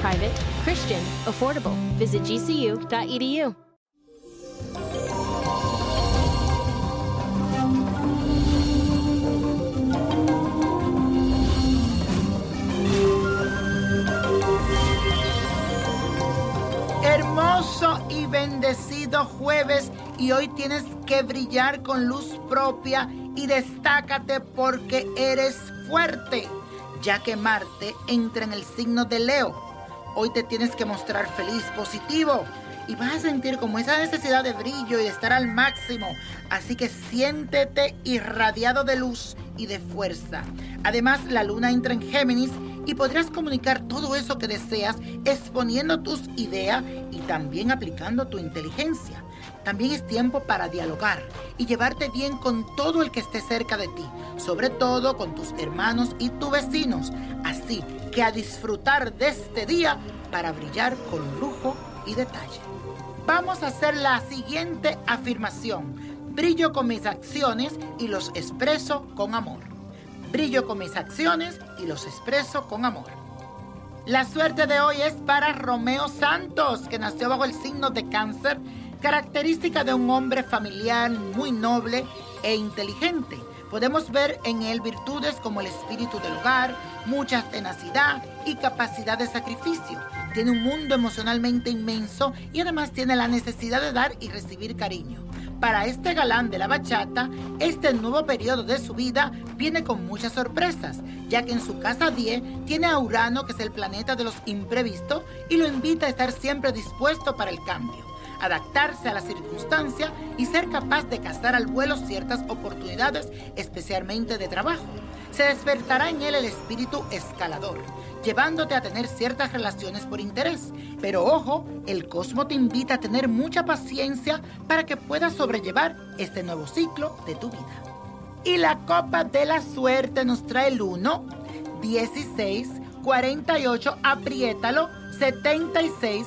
Private, Christian, affordable. Visit gcu.edu. Hermoso y bendecido jueves y hoy tienes que brillar con luz propia y destácate porque eres fuerte, ya que Marte entra en el signo de Leo. Hoy te tienes que mostrar feliz, positivo y vas a sentir como esa necesidad de brillo y de estar al máximo. Así que siéntete irradiado de luz y de fuerza. Además, la luna entra en Géminis y podrás comunicar todo eso que deseas exponiendo tus ideas y también aplicando tu inteligencia. También es tiempo para dialogar y llevarte bien con todo el que esté cerca de ti, sobre todo con tus hermanos y tus vecinos. Así que a disfrutar de este día para brillar con lujo y detalle. Vamos a hacer la siguiente afirmación. Brillo con mis acciones y los expreso con amor. Brillo con mis acciones y los expreso con amor. La suerte de hoy es para Romeo Santos, que nació bajo el signo de cáncer, característica de un hombre familiar muy noble e inteligente. Podemos ver en él virtudes como el espíritu del hogar, mucha tenacidad y capacidad de sacrificio. Tiene un mundo emocionalmente inmenso y además tiene la necesidad de dar y recibir cariño. Para este galán de la bachata, este nuevo periodo de su vida viene con muchas sorpresas, ya que en su casa 10 tiene a Urano, que es el planeta de los imprevistos, y lo invita a estar siempre dispuesto para el cambio, adaptarse a la circunstancia y ser capaz de cazar al vuelo ciertas oportunidades, especialmente de trabajo. Se despertará en él el espíritu escalador llevándote a tener ciertas relaciones por interés. Pero ojo, el cosmo te invita a tener mucha paciencia para que puedas sobrellevar este nuevo ciclo de tu vida. Y la copa de la suerte nos trae el 1, 16, 48, apriétalo, 76,